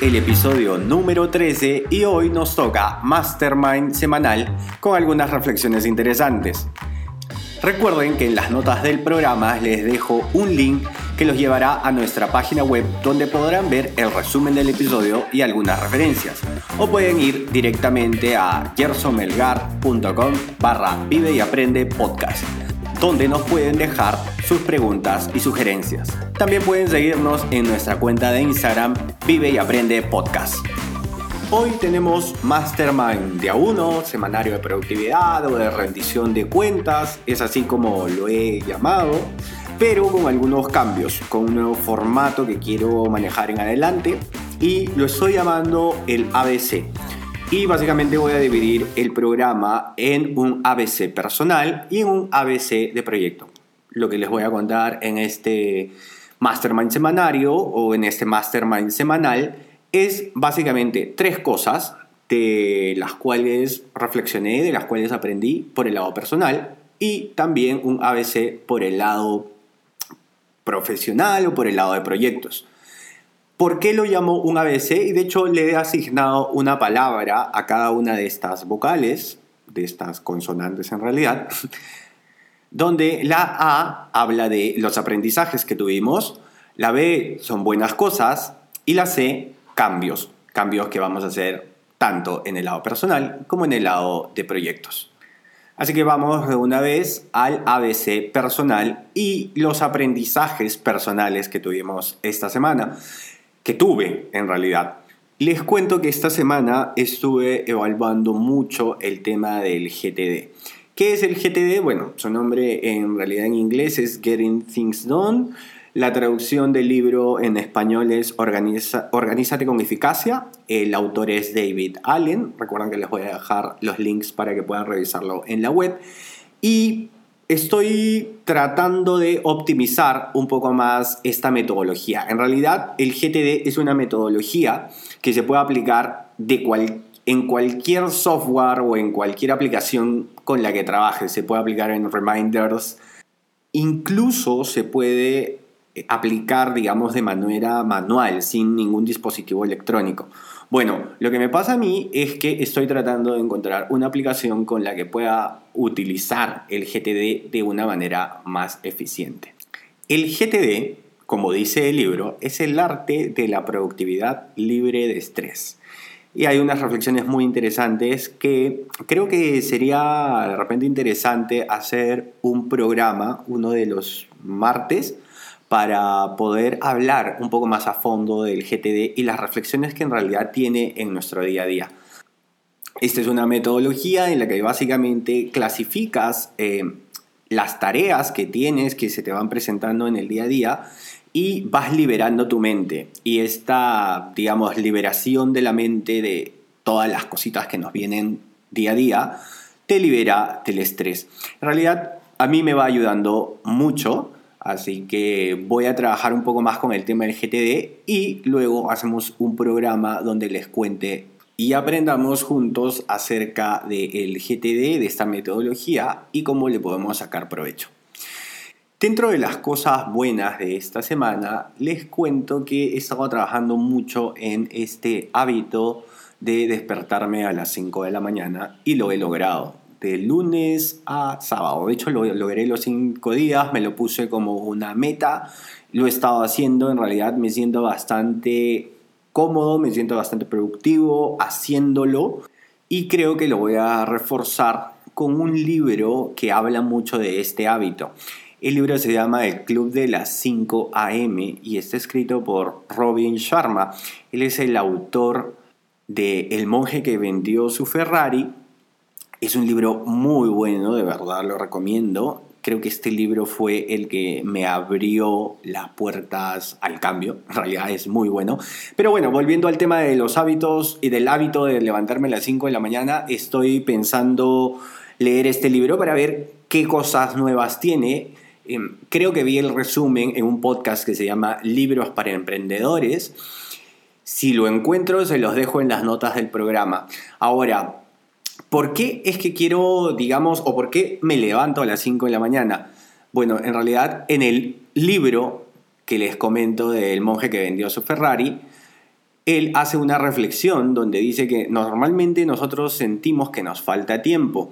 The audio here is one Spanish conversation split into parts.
El episodio número 13 y hoy nos toca Mastermind semanal con algunas reflexiones interesantes. Recuerden que en las notas del programa les dejo un link que los llevará a nuestra página web donde podrán ver el resumen del episodio y algunas referencias. O pueden ir directamente a gersonmelgar.com barra vive y aprende podcast donde nos pueden dejar sus preguntas y sugerencias. También pueden seguirnos en nuestra cuenta de Instagram Vive y Aprende Podcast. Hoy tenemos Mastermind de A1, semanario de productividad o de rendición de cuentas, es así como lo he llamado, pero con algunos cambios, con un nuevo formato que quiero manejar en adelante y lo estoy llamando el ABC. Y básicamente voy a dividir el programa en un ABC personal y un ABC de proyecto. Lo que les voy a contar en este mastermind semanario o en este mastermind semanal es básicamente tres cosas de las cuales reflexioné, de las cuales aprendí por el lado personal y también un ABC por el lado profesional o por el lado de proyectos. ¿Por qué lo llamo un ABC? Y de hecho le he asignado una palabra a cada una de estas vocales, de estas consonantes en realidad, donde la A habla de los aprendizajes que tuvimos, la B son buenas cosas y la C cambios, cambios que vamos a hacer tanto en el lado personal como en el lado de proyectos. Así que vamos de una vez al ABC personal y los aprendizajes personales que tuvimos esta semana que tuve en realidad. Les cuento que esta semana estuve evaluando mucho el tema del GTD. ¿Qué es el GTD? Bueno, su nombre en realidad en inglés es Getting Things Done. La traducción del libro en español es Organiza, Organízate con eficacia. El autor es David Allen. Recuerden que les voy a dejar los links para que puedan revisarlo en la web. Y estoy tratando de optimizar un poco más esta metodología. En realidad, el GTD es una metodología que se puede aplicar en cualquier software o en cualquier aplicación con la que trabajes. Se puede aplicar en reminders. Incluso se puede aplicar, digamos, de manera manual, sin ningún dispositivo electrónico. Bueno, lo que me pasa a mí es que estoy tratando de encontrar una aplicación con la que pueda utilizar el GTD de una manera más eficiente. El GTD, como dice el libro, es el arte de la productividad libre de estrés. Y hay unas reflexiones muy interesantes que creo que sería de repente interesante hacer un programa, uno de los martes, para poder hablar un poco más a fondo del GTD y las reflexiones que en realidad tiene en nuestro día a día. Esta es una metodología en la que básicamente clasificas eh, las tareas que tienes, que se te van presentando en el día a día, y vas liberando tu mente. Y esta, digamos, liberación de la mente de todas las cositas que nos vienen día a día, te libera del estrés. En realidad, a mí me va ayudando mucho Así que voy a trabajar un poco más con el tema del GTD y luego hacemos un programa donde les cuente y aprendamos juntos acerca del GTD, de esta metodología y cómo le podemos sacar provecho. Dentro de las cosas buenas de esta semana, les cuento que he estado trabajando mucho en este hábito de despertarme a las 5 de la mañana y lo he logrado de lunes a sábado. De hecho, lo logré los cinco días, me lo puse como una meta, lo he estado haciendo, en realidad me siento bastante cómodo, me siento bastante productivo haciéndolo y creo que lo voy a reforzar con un libro que habla mucho de este hábito. El libro se llama El Club de las 5 AM y está escrito por Robin Sharma. Él es el autor de El monje que vendió su Ferrari es un libro muy bueno, de verdad lo recomiendo. creo que este libro fue el que me abrió las puertas al cambio. En realidad es muy bueno. Pero bueno, volviendo al tema de los hábitos y del hábito de levantarme a las 5 de la mañana, estoy pensando leer este libro para ver qué cosas nuevas tiene. Em, creo que vi el resumen en un podcast que se llama Libros para Emprendedores. Si lo encuentro, se los dejo en las notas del programa. Ahora, ¿Por qué es que quiero, digamos, o por qué me levanto a las 5 de la mañana? Bueno, en realidad en el libro que les comento del monje que vendió su Ferrari, él hace una reflexión donde dice que normalmente nosotros sentimos que nos falta tiempo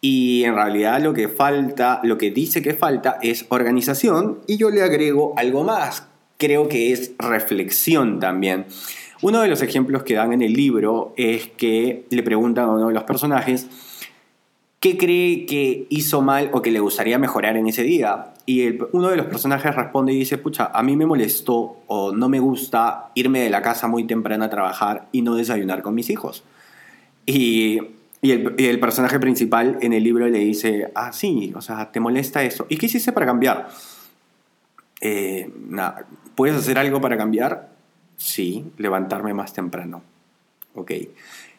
y en realidad lo que falta, lo que dice que falta es organización y yo le agrego algo más, creo que es reflexión también. Uno de los ejemplos que dan en el libro es que le preguntan a uno de los personajes qué cree que hizo mal o que le gustaría mejorar en ese día. Y uno de los personajes responde y dice, pucha, a mí me molestó o no me gusta irme de la casa muy temprano a trabajar y no desayunar con mis hijos. Y, el, personaje principal en el libro le dice, ah, sí, o sea, ¿te molesta eso? ¿Y qué hiciste para cambiar? Eh, ¿Puedes hacer algo para cambiar? Sí, levantarme más temprano. Ok.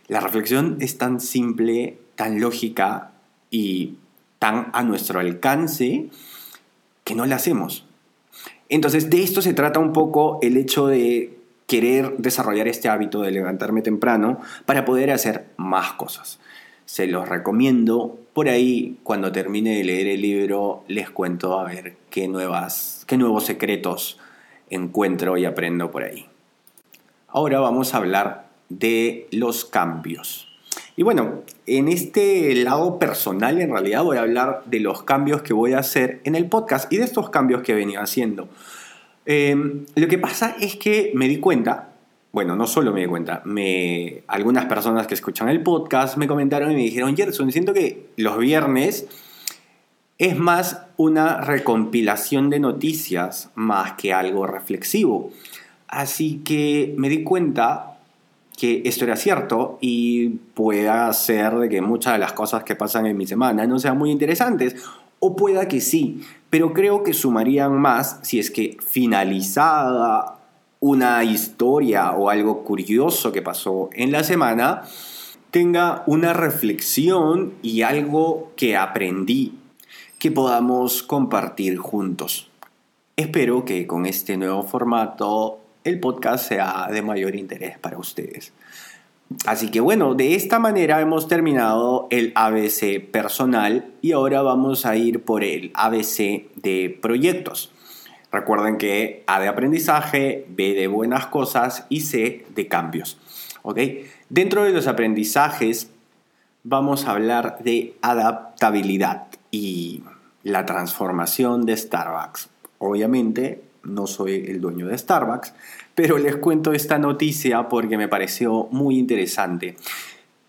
La reflexión es tan simple, tan lógica y tan a nuestro alcance que no la hacemos. Entonces, de esto se trata un poco el hecho de querer desarrollar este hábito de levantarme temprano para poder hacer más cosas. Se los recomiendo. Por ahí, cuando termine de leer el libro, les cuento a ver qué, nuevas, qué nuevos secretos encuentro y aprendo por ahí. Ahora vamos a hablar de los cambios. Y bueno, en este lado personal en realidad voy a hablar de los cambios que voy a hacer en el podcast y de estos cambios que he venido haciendo. Em, lo que pasa es que me di cuenta, bueno, no solo me di cuenta, me, algunas personas que escuchan el podcast me comentaron y me dijeron, Gerson, siento que los viernes es más una recompilación de noticias más que algo reflexivo. Así que me di cuenta que esto era cierto y pueda ser de que muchas de las cosas que pasan en mi semana no sean muy interesantes, o pueda que sí, pero creo que sumarían más si es que finalizada una historia o algo curioso que pasó en la semana, tenga una reflexión y algo que aprendí que podamos compartir juntos. Espero que con este nuevo formato el podcast sea de mayor interés para ustedes. Así que bueno, de esta manera hemos terminado el ABC personal y ahora vamos a ir por el ABC de proyectos. Recuerden que A de aprendizaje, B de buenas cosas y C de cambios. ¿Ok? Dentro de los aprendizajes vamos a hablar de adaptabilidad y la transformación de Starbucks. Obviamente no soy el dueño de Starbucks, pero les cuento esta noticia porque me pareció muy interesante.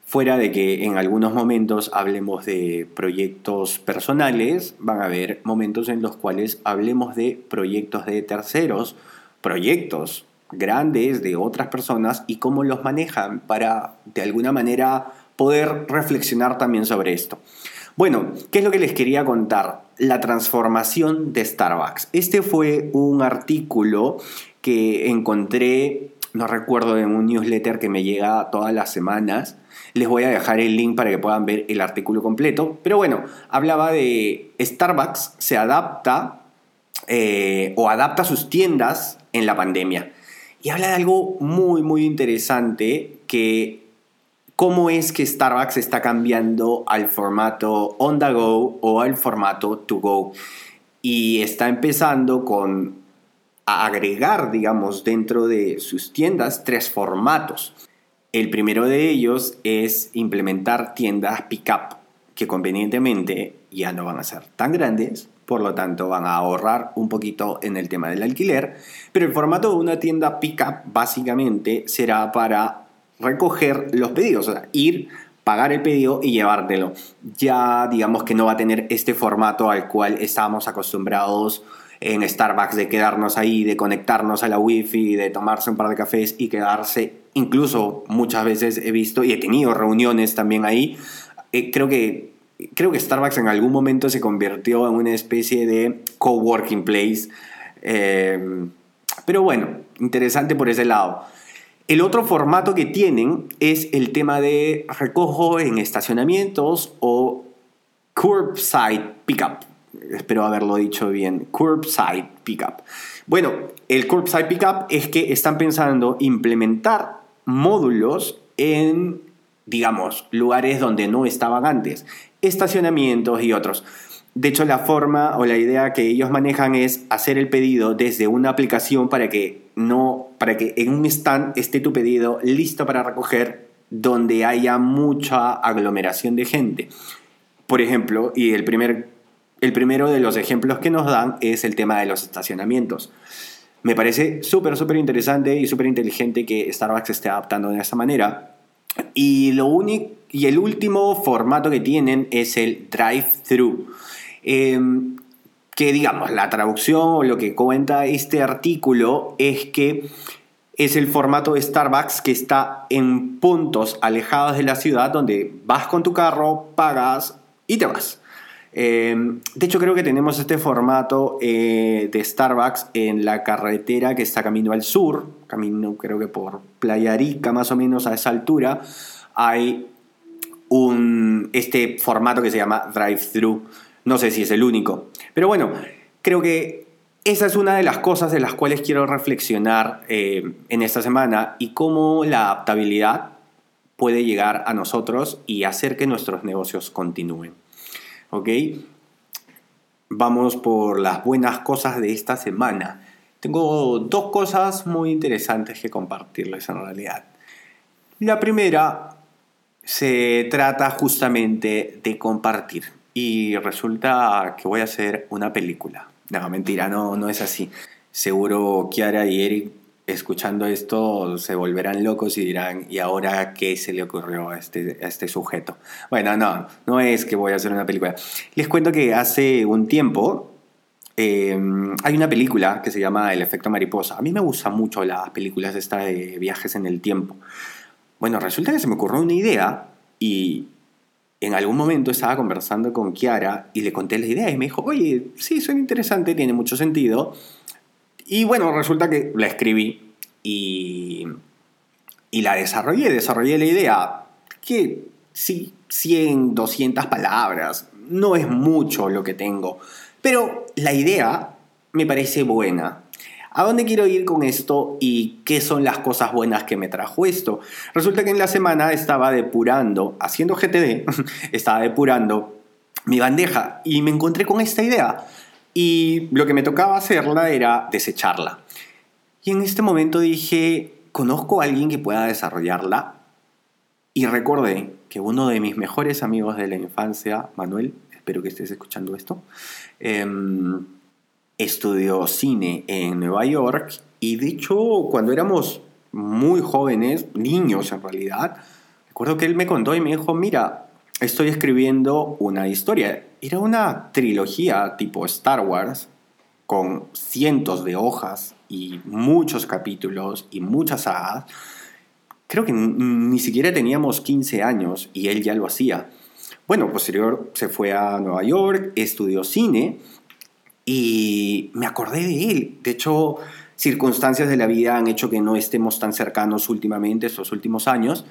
Fuera de que en algunos momentos hablemos de proyectos personales, van a haber momentos en los cuales hablemos de proyectos de terceros, proyectos grandes de otras personas y cómo los manejan para de alguna manera poder reflexionar también sobre esto. Bueno, ¿qué es lo que les quería contar? La transformación de Starbucks. Este fue un artículo que encontré, no recuerdo, en un newsletter que me llega todas las semanas. Les voy a dejar el link para que puedan ver el artículo completo. Pero bueno, hablaba de Starbucks se adapta eh, o adapta sus tiendas en la pandemia. Y habla de algo muy, muy interesante que cómo es que Starbucks está cambiando al formato on the go o al formato to go. Y está empezando con a agregar, digamos, dentro de sus tiendas tres formatos. El primero de ellos es implementar tiendas pick-up, que convenientemente ya no van a ser tan grandes, por lo tanto van a ahorrar un poquito en el tema del alquiler, pero el formato de una tienda pick-up básicamente será para recoger los pedidos, o sea, ir, pagar el pedido y llevártelo. Ya digamos que no va a tener este formato al cual estábamos acostumbrados en Starbucks de quedarnos ahí, de conectarnos a la wifi, de tomarse un par de cafés y quedarse. Incluso muchas veces he visto y he tenido reuniones también ahí. Eh, creo que creo que Starbucks en algún momento se convirtió en una especie de coworking place. Eh, pero bueno, interesante por ese lado. El otro formato que tienen es el tema de recojo en estacionamientos o curbside pickup. Espero haberlo dicho bien. Curbside pickup. Bueno, el curbside pickup es que están pensando implementar módulos en, digamos, lugares donde no estaban antes, estacionamientos y otros. De hecho, la forma o la idea que ellos manejan es hacer el pedido desde una aplicación para que no, para que en un stand esté tu pedido listo para recoger donde haya mucha aglomeración de gente. Por ejemplo, y el primer el primero de los ejemplos que nos dan es el tema de los estacionamientos. Me parece súper, súper interesante y súper inteligente que Starbucks esté adaptando de esa manera. Y, lo único, y el último formato que tienen es el drive-thru. Em, que digamos, la traducción o lo que cuenta este artículo es que es el formato de Starbucks que está en puntos alejados de la ciudad donde vas con tu carro, pagas y te vas. Em, de hecho, creo que tenemos este formato eh, de Starbucks en la carretera que está camino al sur, camino creo que por Playa Rica, más o menos a esa altura. Hay un, este formato que se llama drive-thru. No sé si es el único. Pero bueno, creo que esa es una de las cosas de las cuales quiero reflexionar eh, en esta semana y cómo la adaptabilidad puede llegar a nosotros y hacer que nuestros negocios continúen. ¿ok? Vamos por las buenas cosas de esta semana. Tengo dos cosas muy interesantes que compartirles en realidad. La primera se trata justamente de compartir y resulta que voy a hacer una película. No, mentira, no, no es así. Seguro Kiara y Eric escuchando esto se volverán locos y dirán, ¿y ahora qué se le ocurrió a este, a este sujeto? Bueno, no, no es que voy a hacer una película. Les cuento que hace un tiempo eh, hay una película que se llama El efecto mariposa. A mí me gustan mucho las películas estas de viajes en el tiempo. Bueno, resulta que se me ocurrió una idea y en algún momento estaba conversando con Kiara y le conté la idea y me dijo, oye, sí, suena interesante, tiene mucho sentido y bueno, resulta que la escribí y, y la desarrollé, desarrollé la idea, que sí, 100, 200 palabras, no es mucho lo que tengo, pero la idea me parece buena. ¿A dónde quiero ir con esto y qué son las cosas buenas que me trajo esto? Resulta que en la semana estaba depurando, haciendo GTD, estaba depurando mi bandeja y me encontré con esta idea. Y lo que me tocaba hacerla era desecharla. Y en este momento dije, ¿conozco a alguien que pueda desarrollarla? Y recordé que uno de mis mejores amigos de la infancia, Manuel, espero que estés escuchando esto, em, estudió cine en Nueva York y de hecho cuando éramos muy jóvenes, niños en realidad, recuerdo que él me contó y me dijo, mira, estoy escribiendo una historia. Era una trilogía tipo Star Wars, con cientos de hojas y muchos capítulos y muchas sagas. Creo que ni siquiera teníamos 15 años y él ya lo hacía. Bueno, posterior se fue a Nueva York, estudió cine y me acordé de él. De hecho, circunstancias de la vida han hecho que no estemos tan cercanos últimamente estos últimos años.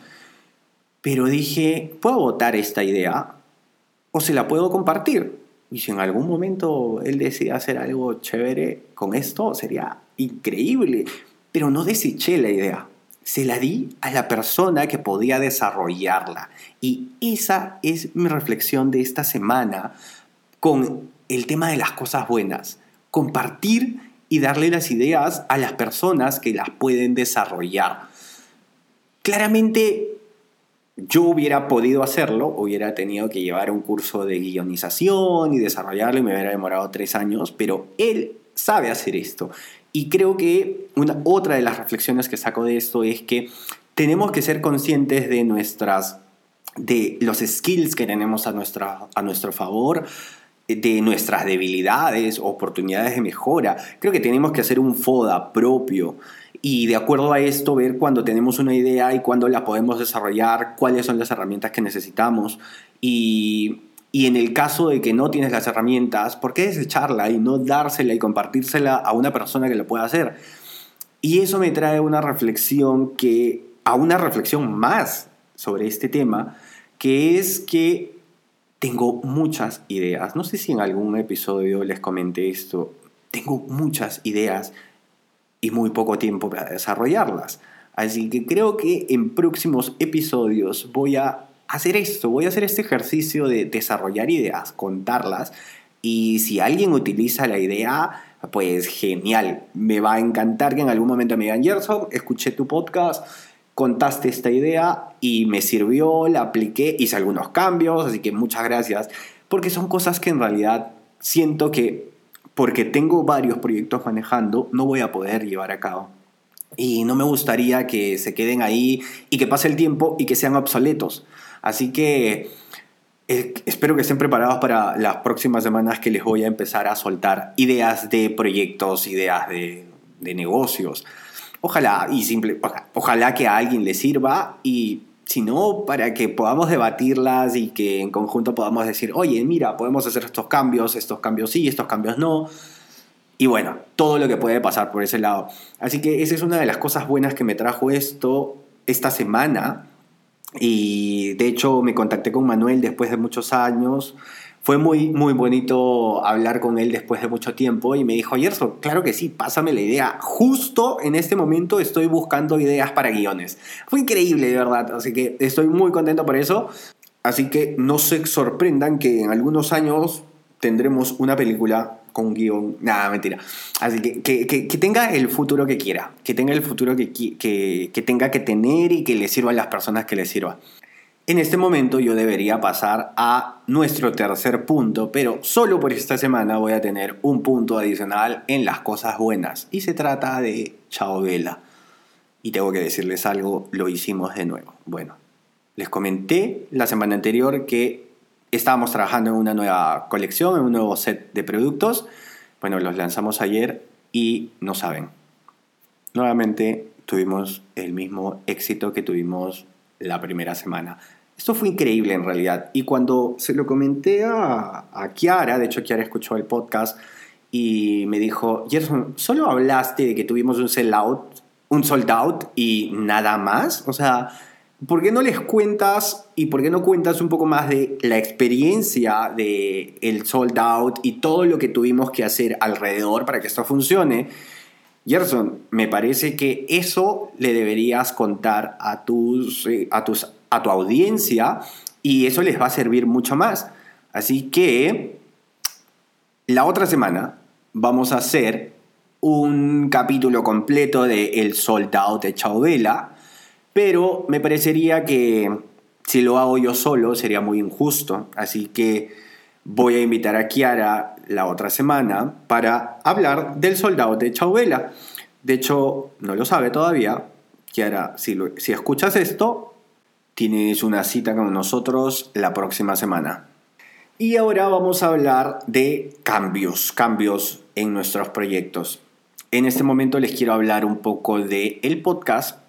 Pero dije, ¿puedo votar esta idea? ¿O se la puedo compartir? Y si en algún momento él decide hacer algo chévere con esto, sería increíble. Pero no deseché la idea. Se la di a la persona que podía desarrollarla. Y esa es mi reflexión de esta semana con el tema de las cosas buenas. Compartir y darle las ideas a las personas que las pueden desarrollar. Claramente yo hubiera podido hacerlo, hubiera tenido que llevar un curso de guionización y desarrollarlo y me hubiera demorado tres años, pero él sabe hacer esto. Y creo que una, otra de las reflexiones que saco de esto es que tenemos que ser conscientes de nuestras de los skills que tenemos a, nuestra, a nuestro favor, de nuestras debilidades, oportunidades de mejora. Creo que tenemos que hacer un FODA propio y de acuerdo a esto ver cuando tenemos una idea y cuándo la podemos desarrollar, cuáles son las herramientas que necesitamos y Y en el caso de que no tienes las herramientas, ¿por qué desecharla y no dársela y compartírsela a una persona que lo pueda hacer? Y eso me trae una reflexión que, a una reflexión más sobre este tema, que es que tengo muchas ideas. No sé si en algún episodio les comenté esto. Tengo muchas ideas y muy poco tiempo para desarrollarlas. Así que creo que en próximos episodios voy a hacer esto, voy a hacer este ejercicio de desarrollar ideas, contarlas y si alguien utiliza la idea, pues genial, me va a encantar que en algún momento me digan, Gerson, escuché tu podcast, contaste esta idea y me sirvió, la apliqué, hice algunos cambios, así que muchas gracias, porque son cosas que en realidad siento que porque tengo varios proyectos manejando, no voy a poder llevar a cabo. Y no me gustaría que se queden ahí y que pase el tiempo y que sean obsoletos. Así que eh, espero que estén preparados para las próximas semanas que les voy a empezar a soltar ideas de proyectos, ideas de, negocios. Ojalá, y simple, ojalá que a alguien le sirva y si no, para que podamos debatirlas y que en conjunto podamos decir, oye, mira, podemos hacer estos cambios, estos cambios sí, estos cambios no. Y bueno, todo lo que puede pasar por ese lado. Así que esa es una de las cosas buenas que me trajo esto esta semana. Y de hecho me contacté con Manuel después de muchos años. Fue muy, muy bonito hablar con él después de mucho tiempo y me dijo, Yerso, claro que sí, pásame la idea. Justo en este momento estoy buscando ideas para guiones. Fue increíble, de verdad. Así que estoy muy contento por eso. Así que no se sorprendan que en algunos años tendremos una película con guion. Nada, mentira. Así que que, tenga el futuro que quiera, que tenga el futuro que, que, tenga que tener y que le sirva a las personas que le sirva. En este momento yo debería pasar a nuestro tercer punto, pero solo por esta semana voy a tener un punto adicional en las cosas buenas. Y se trata de Chao Vela. Y tengo que decirles algo, lo hicimos de nuevo. Bueno, les comenté la semana anterior que estábamos trabajando en una nueva colección, en un nuevo set de productos. Bueno, los lanzamos ayer y no saben. Nuevamente tuvimos el mismo éxito que tuvimos la primera semana. Esto fue increíble en realidad. Y cuando se lo comenté a, a Kiara, de hecho Kiara escuchó el podcast y me dijo, Gerson, ¿solo hablaste de que tuvimos un sell out, un sold out y nada más? O sea, ¿por qué no les cuentas y por qué no cuentas un poco más de la experiencia de el sold out y todo lo que tuvimos que hacer alrededor para que esto funcione? Gerson, me parece que eso le deberías contar a tus, eh, a tus a tu audiencia y eso les va a servir mucho más. Así que la otra semana vamos a hacer un capítulo completo de El Soldado de Chauvela pero me parecería que si lo hago yo solo sería muy injusto, así que voy a invitar a Kiara la otra semana para hablar del soldado de Chauvela. De hecho, no lo sabe todavía. Kiara, si, si escuchas esto, tienes una cita con nosotros la próxima semana. Y ahora vamos a hablar de cambios, cambios en nuestros proyectos. En este momento les quiero hablar un poco de el podcast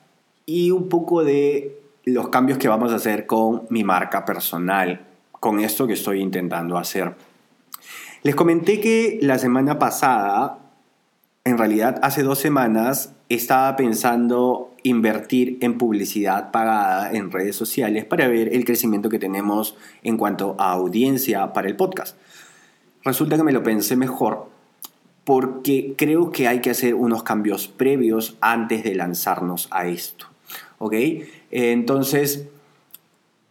y un poco de los cambios que vamos a hacer con mi marca personal, con esto que estoy intentando hacer. Les comenté que la semana pasada, en realidad hace dos semanas, estaba pensando invertir en publicidad pagada en redes sociales para ver el crecimiento que tenemos en cuanto a audiencia para el podcast. Resulta que me lo pensé mejor porque creo que hay que hacer unos cambios previos antes de lanzarnos a esto. ¿ok? Entonces,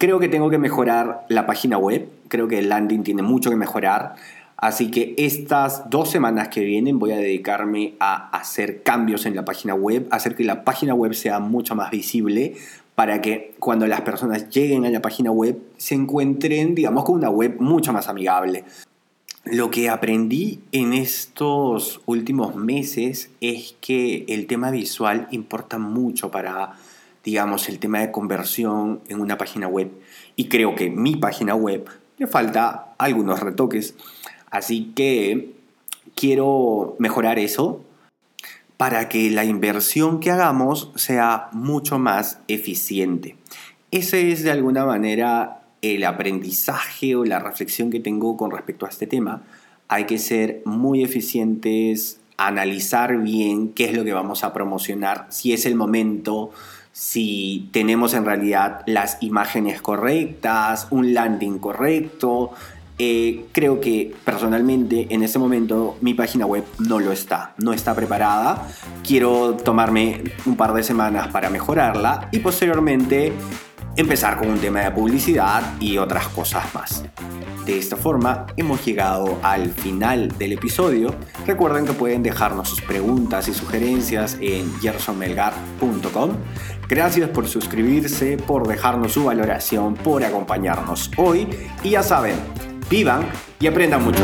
creo que tengo que mejorar la página web, creo que el landing tiene mucho que mejorar, así que estas dos semanas que vienen voy a dedicarme a hacer cambios en la página web, hacer que la página web sea mucho más visible para que cuando las personas lleguen a la página web se encuentren, digamos, con una web mucho más amigable. Lo que aprendí en estos últimos meses es que el tema visual importa mucho para digamos, el tema de conversión en una página web. Y creo que mi página web le falta algunos retoques. Así que quiero mejorar eso para que la inversión que hagamos sea mucho más eficiente. Ese es de alguna manera el aprendizaje o la reflexión que tengo con respecto a este tema, hay que ser muy eficientes, analizar bien qué es lo que vamos a promocionar, si es el momento, si tenemos en realidad las imágenes correctas, un landing correcto. Eh, creo que personalmente en este momento mi página web no lo está, no está preparada. Quiero tomarme un par de semanas para mejorarla y posteriormente empezar con un tema de publicidad y otras cosas más. De esta forma hemos llegado al final del episodio. Recuerden que pueden dejarnos sus preguntas y sugerencias en gersonmelgar.com. Gracias por suscribirse, por dejarnos su valoración, por acompañarnos hoy y ya saben, vivan y aprendan mucho.